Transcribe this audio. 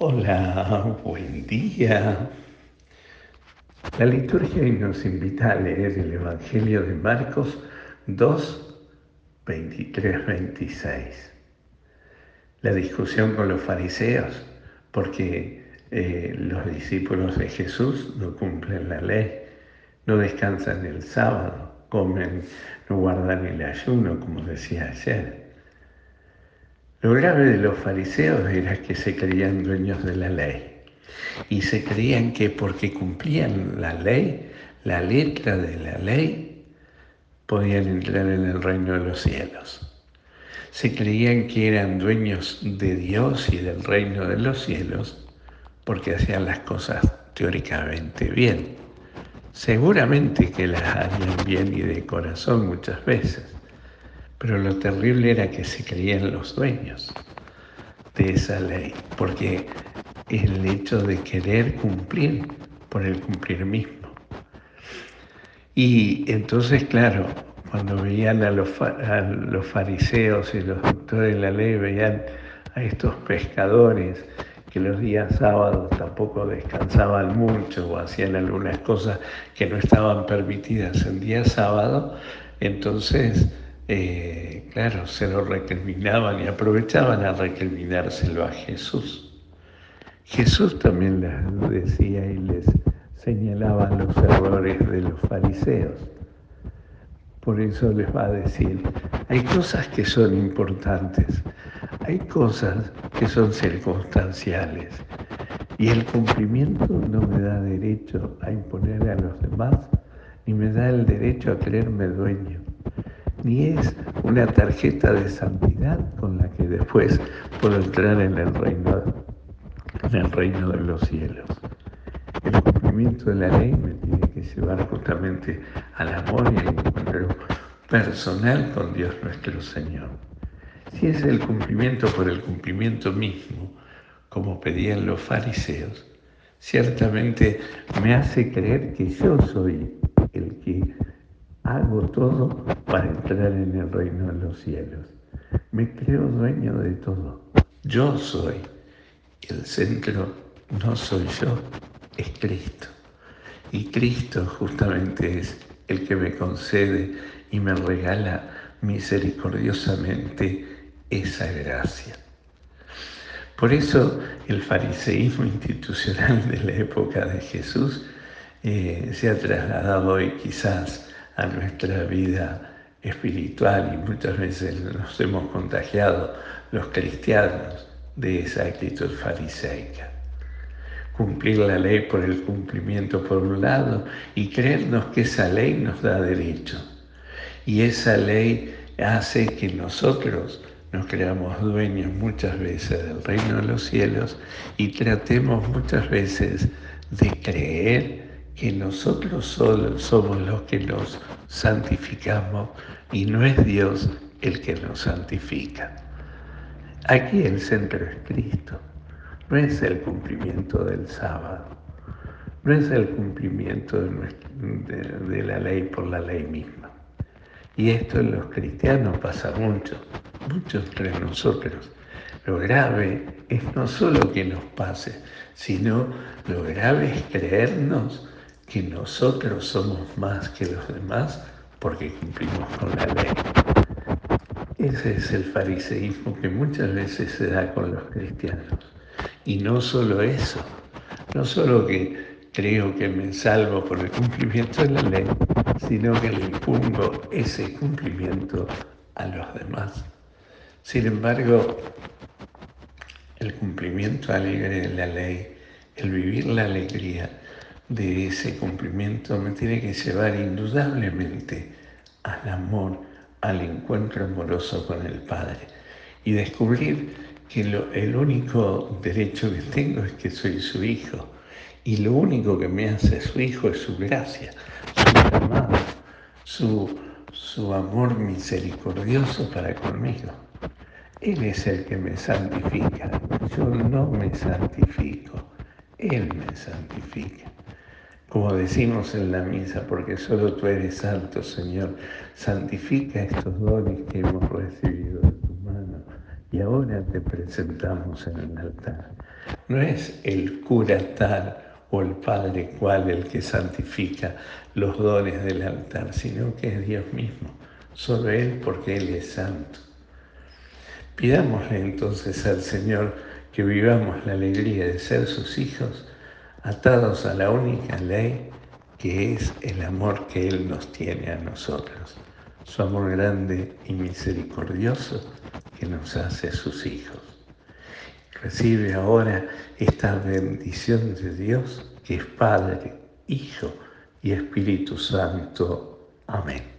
Hola, buen día. La liturgia nos invita a leer el Evangelio de Marcos 2, 23, 26. La discusión con los fariseos, porque eh, los discípulos de Jesús no cumplen la ley, no descansan el sábado, comen, no guardan el ayuno, como decía ayer. Lo grave de los fariseos era que se creían dueños de la ley y se creían que porque cumplían la ley, la letra de la ley, podían entrar en el reino de los cielos. Se creían que eran dueños de Dios y del reino de los cielos porque hacían las cosas teóricamente bien. Seguramente que las harían bien y de corazón muchas veces pero lo terrible era que se creían los dueños de esa ley, porque el hecho de querer cumplir por el cumplir mismo. Y entonces, claro, cuando veían a los, fariseos y los doctores de la ley, veían a estos pescadores que los días sábados tampoco descansaban mucho o hacían algunas cosas que no estaban permitidas en día sábado, entonces eh, claro, se lo recriminaban y aprovechaban a recriminárselo a Jesús. Jesús también les decía y les señalaba los errores de los fariseos. Por eso les va a decir, hay cosas que son importantes, hay cosas que son circunstanciales y el cumplimiento no me da derecho a imponer a los demás ni me da el derecho a creerme dueño ni es una tarjeta de santidad con la que después puedo entrar en el reino, en el reino de los cielos. El cumplimiento de la ley me tiene que llevar justamente al amor y al encuentro personal con Dios nuestro Señor. Si es el cumplimiento por el cumplimiento mismo, como pedían los fariseos, ciertamente me hace creer que yo soy el que hago todo para entrar en el reino de los cielos. Me creo dueño de todo. Yo soy. El centro no soy yo, es Cristo. Y Cristo justamente es el que me concede y me regala misericordiosamente esa gracia. Por eso el fariseísmo institucional de la época de Jesús eh, se ha trasladado hoy quizás a nuestra vida espiritual y muchas veces nos hemos contagiado los cristianos de esa actitud fariseica. Cumplir la ley por el cumplimiento por un lado y creernos que esa ley nos da derecho. Y esa ley hace que nosotros nos creamos dueños muchas veces del reino de los cielos y tratemos muchas veces de creer que nosotros somos los que nos santificamos y no es Dios el que nos santifica. Aquí el centro es Cristo, no es el cumplimiento del sábado, no es el cumplimiento de, la ley por la ley misma. Y esto en los cristianos pasa mucho, mucho entre nosotros. Lo grave es no solo que nos pase, sino lo grave es creernos que nosotros somos más que los demás porque cumplimos con la ley. Ese es el fariseísmo que muchas veces se da con los cristianos. Y no solo eso, no solo que creo que me salvo por el cumplimiento de la ley, sino que le impongo ese cumplimiento a los demás. Sin embargo, el cumplimiento alegre de la ley, el vivir la alegría, de ese cumplimiento me tiene que llevar indudablemente al amor, al encuentro amoroso con el Padre. Y descubrir que el único derecho que tengo es que soy su hijo. Y lo único que me hace su hijo es su gracia, su amado, su, su amor misericordioso para conmigo. Él es el que me santifica, yo no me santifico, Él me santifica como decimos en la misa, porque solo tú eres santo, Señor. Santifica estos dones que hemos recibido de tu mano y ahora te presentamos en el altar. No es el cura tal o el Padre cual el que santifica los dones del altar, sino que es Dios mismo, solo Él porque Él es santo. Pidámosle entonces al Señor que vivamos la alegría de ser sus hijos, atados a la única ley que es el amor que Él nos tiene a nosotros, su amor grande y misericordioso que nos hace sus hijos. Recibe ahora esta bendición de Dios que es Padre, Hijo y Espíritu Santo. Amén.